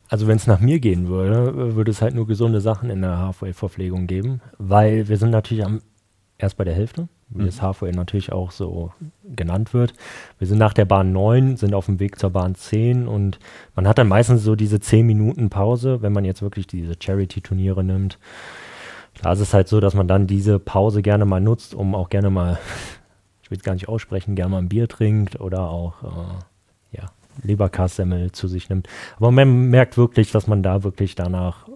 Also wenn es nach mir gehen würde, würde es halt nur gesunde Sachen in der Halfway-Verpflegung geben, weil wir sind natürlich am, erst bei der Hälfte, wie das Halfway natürlich auch so genannt wird. Wir sind nach der Bahn 9, sind auf dem Weg zur Bahn 10 und man hat dann meistens so diese 10 Minuten Pause, wenn man jetzt wirklich diese Charity-Turniere nimmt. Da ist es halt so, dass man dann diese Pause gerne mal nutzt, um auch gerne mal, ich will es gar nicht aussprechen, gerne mal ein Bier trinkt oder auch äh, ja, Leberkassemmel zu sich nimmt. Aber man merkt wirklich, dass man da wirklich danach.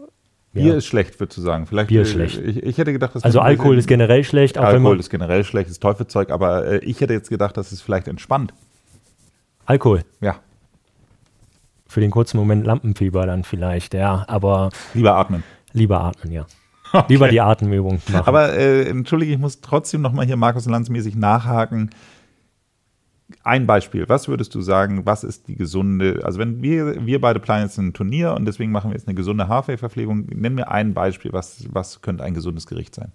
ja, Bier ist schlecht, würdest du sagen. Vielleicht, Bier ist äh, schlecht. Ich, ich hätte gedacht, dass also Alkohol ist generell schlecht, Alkohol ist generell schlechtes Teufelzeug, aber äh, ich hätte jetzt gedacht, dass es vielleicht entspannt. Alkohol Ja, für den kurzen Moment Lampenfieber dann vielleicht, ja, aber lieber atmen. lieber atmen, ja. Lieber die Atemübung machen. Aber äh, entschuldige, ich muss trotzdem nochmal hier Markus Lanz-mäßig nachhaken. Ein Beispiel, was würdest du sagen, was ist die gesunde, also wenn wir, wir beide planen jetzt ein Turnier und deswegen machen wir jetzt eine gesunde Halfway-Verpflegung, nenn mir ein Beispiel, was, was könnte ein gesundes Gericht sein?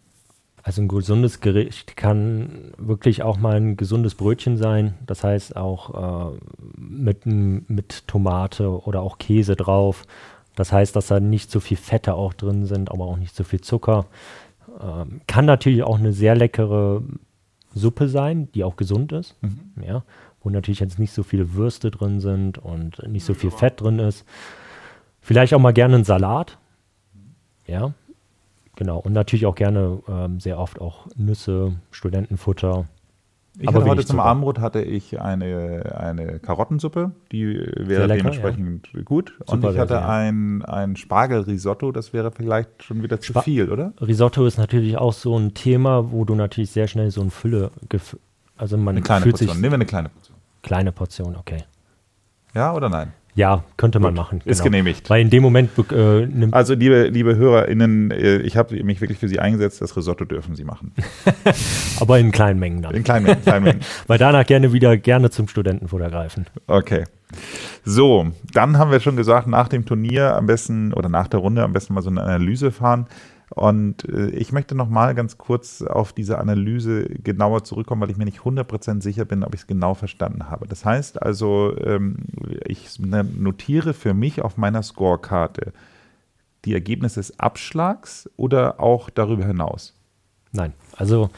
Also ein gesundes Gericht kann wirklich auch mal ein gesundes Brötchen sein. Das heißt auch äh, mit, mit Tomate oder auch Käse drauf. Das heißt, dass da nicht so viel Fette auch drin sind, aber auch nicht so viel Zucker. Ähm, kann natürlich auch eine sehr leckere Suppe sein, die auch gesund ist. Ja, wo natürlich jetzt nicht so viele Würste drin sind und nicht so viel Fett drin ist. Vielleicht auch mal gerne einen Salat. Ja, Genau, und natürlich auch gerne ähm, sehr oft auch Nüsse, Studentenfutter. Ich Aber hatte heute zum Zucker. Abendbrot hatte ich eine, eine Karottensuppe, die wäre lecker, dementsprechend gut. Und Super ich hatte Version. ein, ein Spargelrisotto, das wäre vielleicht schon wieder zu Spa- viel, oder? Risotto ist natürlich auch so ein Thema, wo du natürlich sehr schnell so ein Fülle, also man Eine kleine fühlt Portion. sich Nehmen wir eine kleine Portion. kleine Portion, okay. Ja oder nein? Ja, könnte man Gut, machen. ist genehmigt. Weil in dem Moment äh, nimmt Also liebe, liebe HörerInnen, äh, ich habe mich wirklich für Sie eingesetzt, das Risotto dürfen Sie machen. aber in kleinen Mengen dann. In kleinen Mengen. Kleinen Mengen. Weil danach gerne wieder gerne zum Studentenfutter greifen. Okay. So, dann haben wir schon gesagt, nach dem Turnier am besten oder nach der Runde am besten mal so eine Analyse fahren. Und äh, ich möchte noch mal ganz kurz auf diese Analyse genauer zurückkommen, weil ich mir nicht 100% sicher bin, ob ich es genau verstanden habe. Das heißt also, ähm, ich ne- notiere für mich auf meiner Scorekarte die Ergebnisse des Abschlags oder auch darüber hinaus. Nein, also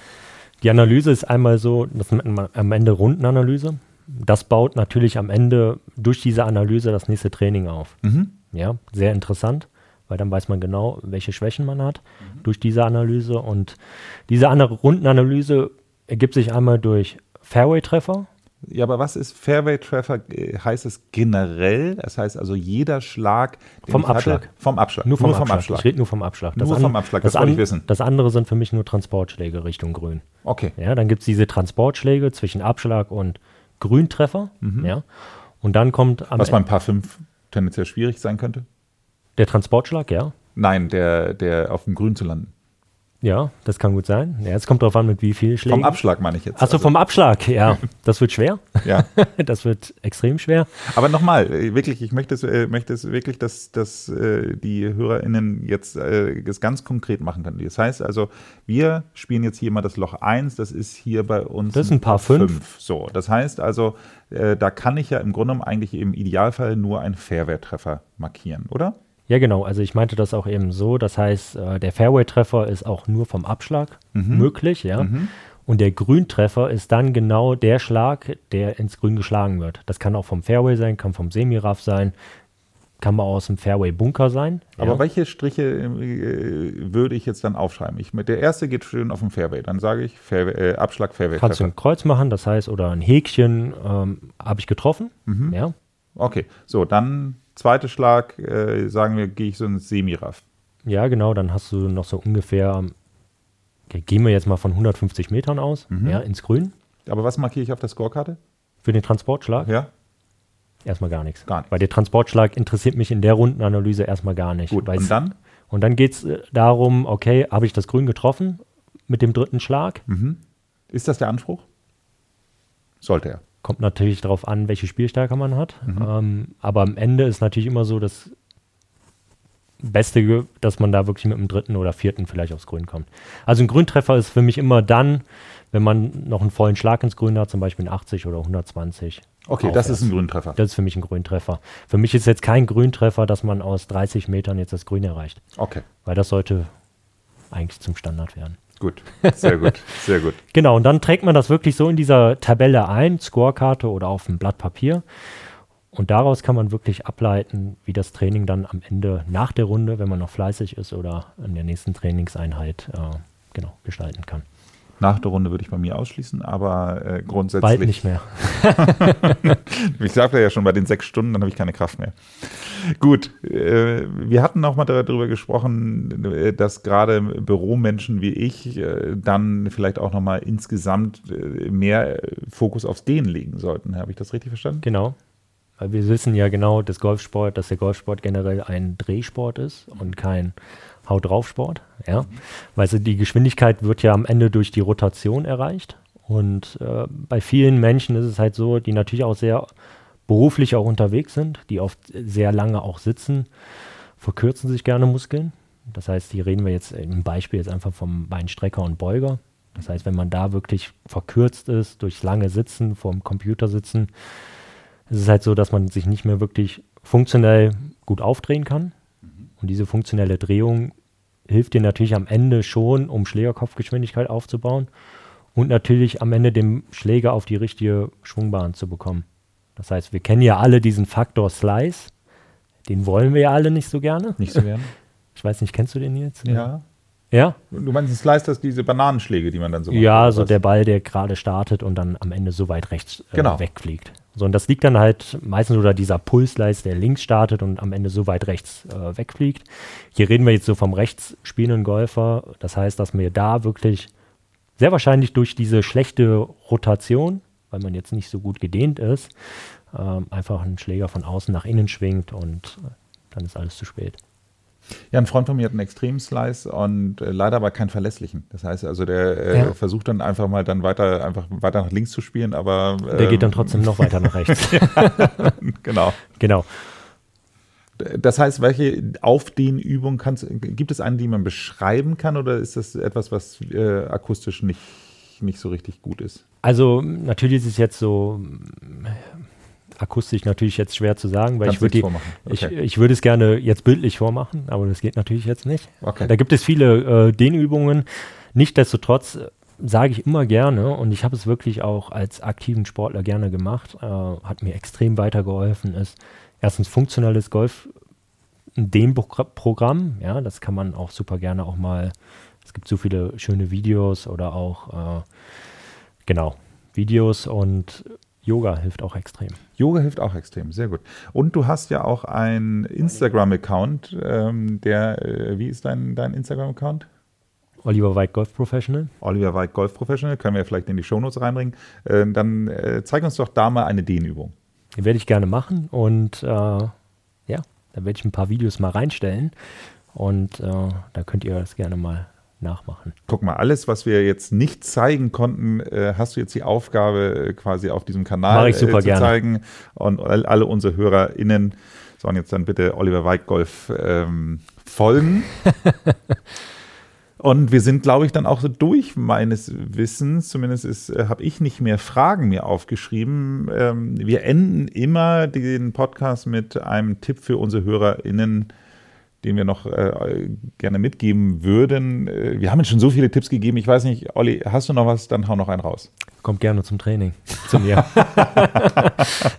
die Analyse ist einmal so, das nennt am Ende Rundenanalyse. Das baut natürlich am Ende durch diese Analyse das nächste Training auf. Mhm. Ja, sehr interessant, weil dann weiß man genau, welche Schwächen man hat durch diese Analyse. Und diese andere Rundenanalyse ergibt sich einmal durch Fairway-Treffer. Ja, aber was ist Fairway-Treffer? Äh, Heißt es generell? Das heißt also jeder Schlag Vom ich hatte- Abschlag. vom Abschlag. Nur vom, Abschlag. Ich rede nur vom Abschlag. Nur vom Abschlag, das wollte ich wissen. Das andere sind für mich nur Transportschläge Richtung Grün. Okay. Ja, dann gibt es diese Transportschläge zwischen Abschlag und Grüntreffer. Ja. Und dann kommt am Was beim Paar 5 tendenziell schwierig sein könnte? Der Transportschlag, ja. Nein, der, der auf dem Grün zu landen. Ja, das kann gut sein. Ja, es kommt darauf an, mit wie viel Schlägen. Vom Abschlag meine ich jetzt. Achso, Also, vom Abschlag, ja. Das wird schwer. Ja. Das wird extrem schwer. Aber nochmal, äh, wirklich, ich möchte es, äh, möchte es wirklich, dass, dass äh, die HörerInnen jetzt äh, das ganz konkret machen können. Das heißt also, wir spielen jetzt hier mal das Loch 1, das ist hier bei uns Das ist ein Paar fünf. fünf. So, das heißt also, äh, da kann ich ja im Grunde genommen eigentlich im Idealfall nur einen Fairware-Treffer markieren, oder? Ja, genau. Also ich meinte das auch eben so. Das heißt, äh, der Fairway-Treffer ist auch nur vom Abschlag Mhm. möglich, ja. Und der Grüntreffer ist dann genau der Schlag, der ins Grün geschlagen wird. Das kann auch vom Fairway sein, kann vom Semiraff sein, kann mal aus dem Fairway-Bunker sein. Aber ja. welche Striche äh, würde ich jetzt dann aufschreiben? Ich, mit der erste geht schön auf dem Fairway. Dann sage ich Fairway, äh, Abschlag Fairway. Kannst du ein Kreuz machen, das heißt, oder ein Häkchen ähm, habe ich getroffen. Mhm. Ja. Okay, so dann zweiter Schlag, äh, sagen wir, gehe ich so ins Semiraff. ja, genau, dann hast du noch so ungefähr, okay, gehen wir jetzt mal von 150 Metern aus, Mhm. ja, ins Grün. Aber was markiere ich auf der Scorekarte? Für den Transportschlag Ja, erstmal gar nichts. Gar nichts. Weil der Transportschlag interessiert mich in der Rundenanalyse erstmal gar nicht. gut. Und dann? Und dann geht es darum, okay, habe ich das Grün getroffen mit dem dritten Schlag? Mhm. Ist das der Anspruch? Sollte er. Kommt natürlich darauf an, welche Spielstärke man hat. Mhm. Ähm, aber am Ende ist natürlich immer so das Beste, dass man da wirklich mit dem dritten oder vierten vielleicht aufs Grün kommt. Also ein Grüntreffer ist für mich immer dann, wenn man noch einen vollen Schlag ins Grün hat, zum Beispiel ein 80 oder 120. Okay, das ist ein Grüntreffer. Das ist für mich ein Grüntreffer. Für mich ist jetzt kein Grüntreffer, dass man aus 30 Metern jetzt das Grün erreicht. Okay, Weil das sollte eigentlich zum Standard werden. Gut. Sehr gut, sehr gut. Genau, und dann trägt man das wirklich so in dieser Tabelle ein, Scorekarte oder auf ein Blatt Papier. Und daraus kann man wirklich ableiten, wie das Training dann am Ende nach der Runde, wenn man noch fleißig ist oder in der nächsten Trainingseinheit äh, genau, gestalten kann. Nach der Runde würde ich bei mir ausschließen, aber äh, grundsätzlich. Bald nicht mehr. Ich sagte ja schon, bei den sechs Stunden, dann habe ich keine Kraft mehr. Gut, äh, wir hatten noch mal darüber gesprochen, äh, dass gerade Büromenschen wie ich äh, dann vielleicht auch noch mal insgesamt äh, mehr äh, Fokus aufs Dehnen legen sollten. Habe ich das richtig verstanden? Genau. Weil wir wissen ja genau, dass Golfsport, dass der Golfsport generell ein Drehsport ist und kein Haut drauf Sport. Ja. Weil so die Geschwindigkeit wird ja am Ende durch die Rotation erreicht. Und äh, bei vielen Menschen ist es halt so, die natürlich auch sehr beruflich auch unterwegs sind, die oft sehr lange auch sitzen, verkürzen sich gerne Muskeln. Das heißt, hier reden wir jetzt im Beispiel jetzt einfach vom Beinstrecker und Beuger. Das heißt, wenn man da wirklich verkürzt ist, durch lange Sitzen, vorm Computer sitzen, es ist halt so, dass man sich nicht mehr wirklich funktionell gut aufdrehen kann. Und diese funktionelle Drehung hilft dir natürlich am Ende schon, um Schlägerkopfgeschwindigkeit aufzubauen und natürlich am Ende den Schläger auf die richtige Schwungbahn zu bekommen. Das heißt, wir kennen ja alle diesen Faktor Slice. Den wollen wir ja alle nicht so gerne. Nicht so gerne? Ich weiß nicht, kennst du den jetzt? ja. Ja? Du meinst ein Slice, das diese Bananenschläge, die man dann so macht? Ja, so der Ball, der gerade startet und dann am Ende so weit rechts äh, genau. wegfliegt. So, und das liegt dann halt meistens oder dieser Pulsleis, der links startet und am Ende so weit rechts äh, wegfliegt. Hier reden wir jetzt so vom rechts spielenden Golfer. Das heißt, dass mir da wirklich sehr wahrscheinlich durch diese schlechte Rotation, weil man jetzt nicht so gut gedehnt ist, ähm, einfach ein Schläger von außen nach innen schwingt und äh, dann ist alles zu spät. Ja, ein Freund von mir hat einen Extrem-Slice und äh, leider aber keinen verlässlichen. Das heißt also, der äh, ja. versucht dann einfach mal dann weiter, einfach weiter nach links zu spielen, aber. Ähm, der geht dann ähm, trotzdem noch weiter nach rechts. genau. Genau. Das heißt, welche auf den Übungen kannst gibt es eine, die man beschreiben kann oder ist das etwas, was äh, akustisch nicht, nicht so richtig gut ist? Also natürlich ist es jetzt so akustisch natürlich jetzt schwer zu sagen, weil ich würde, okay. ich, ich würde es gerne jetzt bildlich vormachen, aber das geht natürlich jetzt nicht. Okay. Da gibt es viele äh, Dehnübungen. Nichtsdestotrotz äh, sage ich immer gerne und ich habe es wirklich auch als aktiven Sportler gerne gemacht, äh, hat mir extrem weitergeholfen, ist erstens funktionales Golf, ein Dehnprogramm, ja, das kann man auch super gerne auch mal, es gibt so viele schöne Videos oder auch, äh, genau, Videos und Yoga hilft auch extrem. Yoga hilft auch extrem, sehr gut. Und du hast ja auch einen Instagram-Account, ähm, der, äh, wie ist dein, dein Instagram-Account? Oliver White Golf Professional. Oliver White Golf Professional, können wir vielleicht in die Shownotes reinbringen. Äh, dann äh, zeig uns doch da mal eine Dehnübung. Die werde ich gerne machen und äh, ja, da werde ich ein paar Videos mal reinstellen und äh, da könnt ihr das gerne mal nachmachen. Guck mal, alles, was wir jetzt nicht zeigen konnten, äh, hast du jetzt die Aufgabe, äh, quasi auf diesem Kanal äh, zu gerne. zeigen. Und alle unsere HörerInnen sollen jetzt dann bitte Oliver Weitgolf ähm, folgen. Und wir sind, glaube ich, dann auch so durch meines Wissens. Zumindest äh, habe ich nicht mehr Fragen mir aufgeschrieben. Ähm, wir enden immer den Podcast mit einem Tipp für unsere HörerInnen, den wir noch äh, gerne mitgeben würden. Äh, wir haben jetzt schon so viele Tipps gegeben. Ich weiß nicht, Olli, hast du noch was? Dann hau noch einen raus. Kommt gerne zum Training zu mir.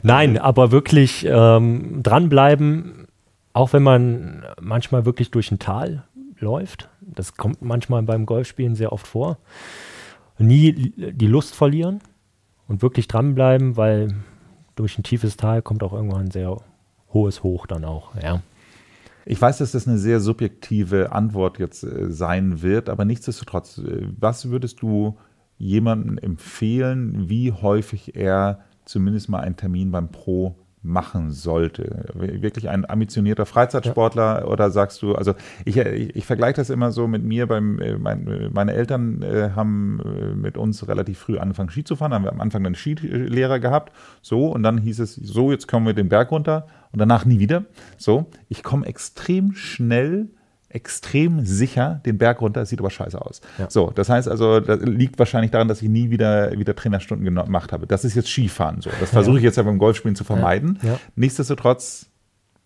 Nein, aber wirklich ähm, dranbleiben, auch wenn man manchmal wirklich durch ein Tal läuft. Das kommt manchmal beim Golfspielen sehr oft vor. Nie die Lust verlieren und wirklich dranbleiben, weil durch ein tiefes Tal kommt auch irgendwann ein sehr hohes Hoch dann auch. Ja. Ich weiß, dass das eine sehr subjektive Antwort jetzt äh, sein wird, aber nichtsdestotrotz, äh, was würdest du jemandem empfehlen, wie häufig er zumindest mal einen Termin beim Pro machen sollte? Wirklich ein ambitionierter Freizeitsportler ja. oder sagst du, also ich, ich, ich vergleiche das immer so mit mir, beim, äh, mein, meine Eltern äh, haben äh, mit uns relativ früh angefangen Ski zu fahren, haben wir am Anfang einen Skilehrer gehabt, so und dann hieß es, so jetzt kommen wir den Berg runter und danach nie wieder. So, ich komme extrem schnell extrem sicher den Berg runter, das sieht aber scheiße aus. Ja. So, das heißt also, das liegt wahrscheinlich daran, dass ich nie wieder, wieder Trainerstunden gemacht habe. Das ist jetzt Skifahren so. Das versuche ich jetzt ja beim Golfspielen zu vermeiden. Nichtsdestotrotz,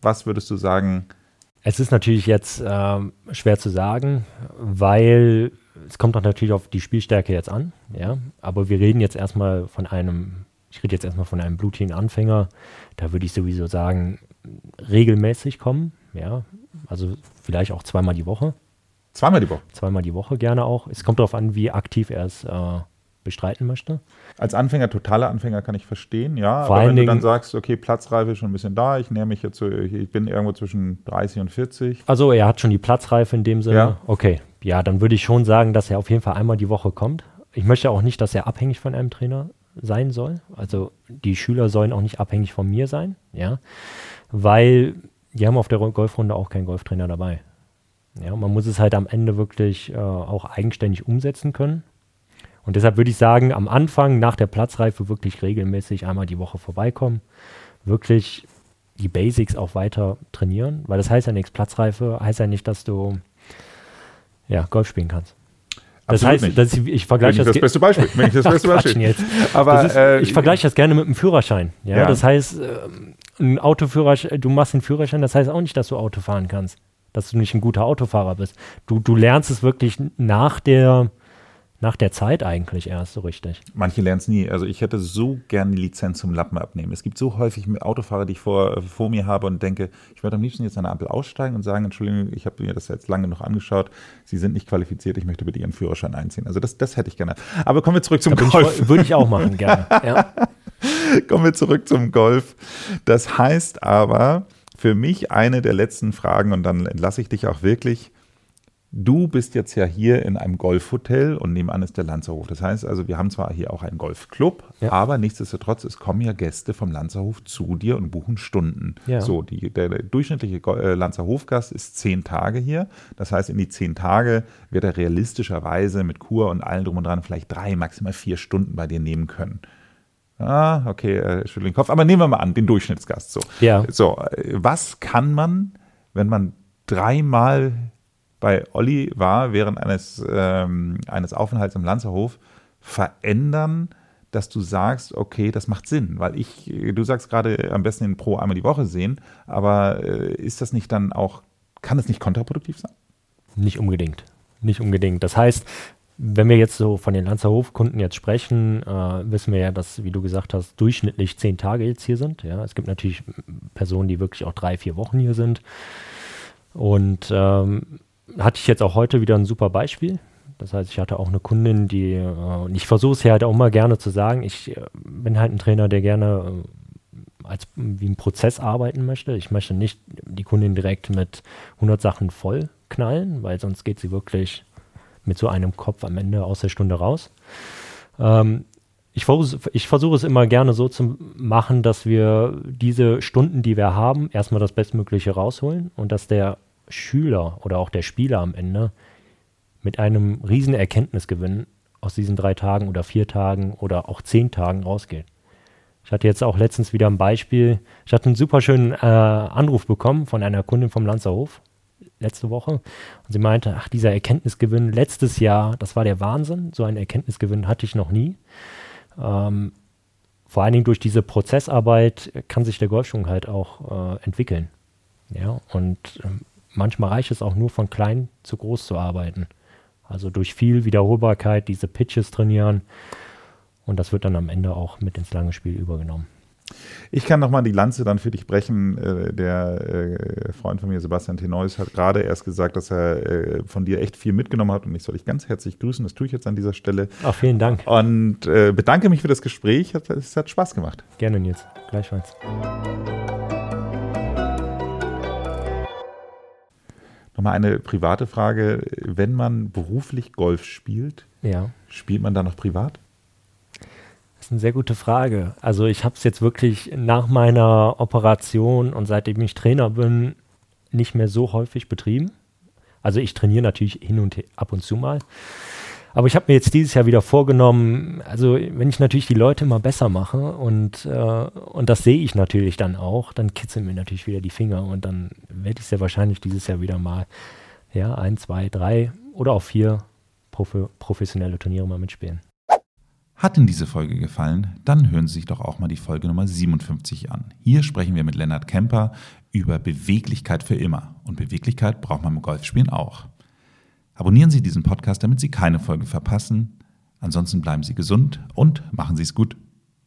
was würdest du sagen? Es ist natürlich jetzt ähm, schwer zu sagen, weil es kommt auch natürlich auf die Spielstärke jetzt an, ja. Aber wir reden jetzt erstmal von einem, ich rede jetzt erstmal von einem blutigen Anfänger. Da würde ich sowieso sagen, regelmäßig kommen, ja. Also vielleicht auch zweimal die Woche. Zweimal die Woche? Zweimal die Woche gerne auch. Es kommt darauf an, wie aktiv er es äh, bestreiten möchte. Als Anfänger, totaler Anfänger kann ich verstehen, ja. Vor aber wenn du dann sagst, okay, Platzreife ist schon ein bisschen da, ich näher mich jetzt so, ich bin irgendwo zwischen 30 und 40. Also er hat schon die Platzreife in dem Sinne. Ja. Okay, ja, dann würde ich schon sagen, dass er auf jeden Fall einmal die Woche kommt. Ich möchte auch nicht, dass er abhängig von einem Trainer sein soll. Also die Schüler sollen auch nicht abhängig von mir sein, ja. Weil die haben auf der Golfrunde auch keinen Golftrainer dabei. Ja, man muss es halt am Ende wirklich äh, auch eigenständig umsetzen können. Und deshalb würde ich sagen, am Anfang, nach der Platzreife, wirklich regelmäßig einmal die Woche vorbeikommen. Wirklich die Basics auch weiter trainieren, weil das heißt ja nichts. Platzreife heißt ja nicht, dass du ja, Golf spielen kannst. Das Absolut heißt, das ist, ich vergleiche das, das beste Beispiel. Wenn ich das beste Beispiel. Jetzt. Aber ist, äh, ich vergleiche das gerne mit einem Führerschein. Ja, ja. das heißt, äh, ein Autoführerschein, du machst den Führerschein, das heißt auch nicht, dass du Auto fahren kannst, dass du nicht ein guter Autofahrer bist. Du, du lernst es wirklich nach der, nach der Zeit eigentlich erst so richtig. Manche lernen es nie. Also ich hätte so gerne die Lizenz zum Lappen abnehmen. Es gibt so häufig Autofahrer, die ich vor, vor mir habe und denke, ich würde am liebsten jetzt an der Ampel aussteigen und sagen, Entschuldigung, ich habe mir das jetzt lange noch angeschaut, Sie sind nicht qualifiziert, ich möchte bitte Ihren Führerschein einziehen. Also das, das hätte ich gerne. Aber kommen wir zurück zum Golf. Würde ich auch machen, gerne. Ja. kommen wir zurück zum Golf. Das heißt aber für mich eine der letzten Fragen und dann entlasse ich dich auch wirklich Du bist jetzt ja hier in einem Golfhotel und nebenan ist der Lanzerhof. Das heißt also, wir haben zwar hier auch einen Golfclub, ja. aber nichtsdestotrotz, es kommen ja Gäste vom Lanzerhof zu dir und buchen Stunden. Ja. So, die, der, durchschnittliche äh, Lanzerhofgast ist zehn Tage hier. Das heißt, in die zehn Tage wird er realistischerweise mit Kur und allem drum und dran vielleicht drei, maximal vier Stunden bei dir nehmen können. Ah, okay, äh, schüttel den Kopf. Aber nehmen wir mal an, den Durchschnittsgast. So, ja. so äh, was kann man, wenn man dreimal bei Olli war während eines, ähm, eines Aufenthalts im Lanzerhof verändern, dass du sagst, okay, das macht Sinn, weil ich, du sagst gerade am besten den Pro einmal die Woche sehen, aber äh, ist das nicht dann auch, kann es nicht kontraproduktiv sein? Nicht unbedingt. Nicht unbedingt. Das heißt, wenn wir jetzt so von den Lanzerhof-Kunden jetzt sprechen, äh, wissen wir ja, dass, wie du gesagt hast, durchschnittlich zehn Tage jetzt hier sind. Ja, es gibt natürlich Personen, die wirklich auch drei, vier Wochen hier sind. Und ähm, hatte ich jetzt auch heute wieder ein super Beispiel. Das heißt, ich hatte auch eine Kundin, die, äh, und ich versuche es ja halt auch mal gerne zu sagen, ich äh, bin halt ein Trainer, der gerne äh, als wie ein Prozess arbeiten möchte. Ich möchte nicht die Kundin direkt mit 100 Sachen voll knallen, weil sonst geht sie wirklich mit so einem Kopf am Ende aus der Stunde raus. Ähm, ich versuche, ich versuche es immer gerne so zu machen, dass wir diese Stunden, die wir haben, erstmal das Bestmögliche rausholen und dass der Schüler oder auch der Spieler am Ende mit einem riesen Erkenntnisgewinn aus diesen drei Tagen oder vier Tagen oder auch zehn Tagen rausgeht. Ich hatte jetzt auch letztens wieder ein Beispiel. Ich hatte einen super schönen äh, Anruf bekommen von einer Kundin vom Lanzerhof letzte Woche. Und sie meinte, ach, dieser Erkenntnisgewinn letztes Jahr, das war der Wahnsinn. So einen Erkenntnisgewinn hatte ich noch nie. Ähm, vor allen Dingen durch diese Prozessarbeit kann sich der Golfschwung halt auch äh, entwickeln. Ja, und ähm, manchmal reicht es auch nur von klein zu groß zu arbeiten. Also durch viel Wiederholbarkeit diese Pitches trainieren und das wird dann am Ende auch mit ins lange Spiel übergenommen. Ich kann nochmal die Lanze dann für dich brechen. Äh, der äh, Freund von mir, Sebastian Tenois, hat gerade erst gesagt, dass er äh, von dir echt viel mitgenommen hat und ich soll dich ganz herzlich grüßen. Das tue ich jetzt an dieser Stelle. Ach, vielen Dank. Und bedanke mich für das Gespräch. Es hat Spaß gemacht. Gerne, Nils. Gleichfalls. Nochmal eine private Frage. Wenn man beruflich Golf spielt, ja. spielt man da noch privat? Ist eine sehr gute Frage. Also ich habe es jetzt wirklich nach meiner Operation und seitdem ich Trainer bin, nicht mehr so häufig betrieben. Also ich trainiere natürlich hin und ab und zu mal. Aber ich habe mir jetzt dieses Jahr wieder vorgenommen, also wenn ich natürlich die Leute immer besser mache und, äh, und das sehe ich natürlich dann auch, dann kitzeln mir natürlich wieder die Finger und dann werde ich sehr wahrscheinlich dieses Jahr wieder mal ja, ein, zwei, drei oder auch vier prof professionelle Turniere mal mitspielen. Hat Ihnen diese Folge gefallen? Dann hören Sie sich doch auch mal die Folge Nummer 57 an. Hier sprechen wir mit Lennart Kemper über Beweglichkeit für immer. Und Beweglichkeit braucht man im Golfspielen auch. Abonnieren Sie diesen Podcast, damit Sie keine Folge verpassen. Ansonsten bleiben Sie gesund und machen Sie es gut.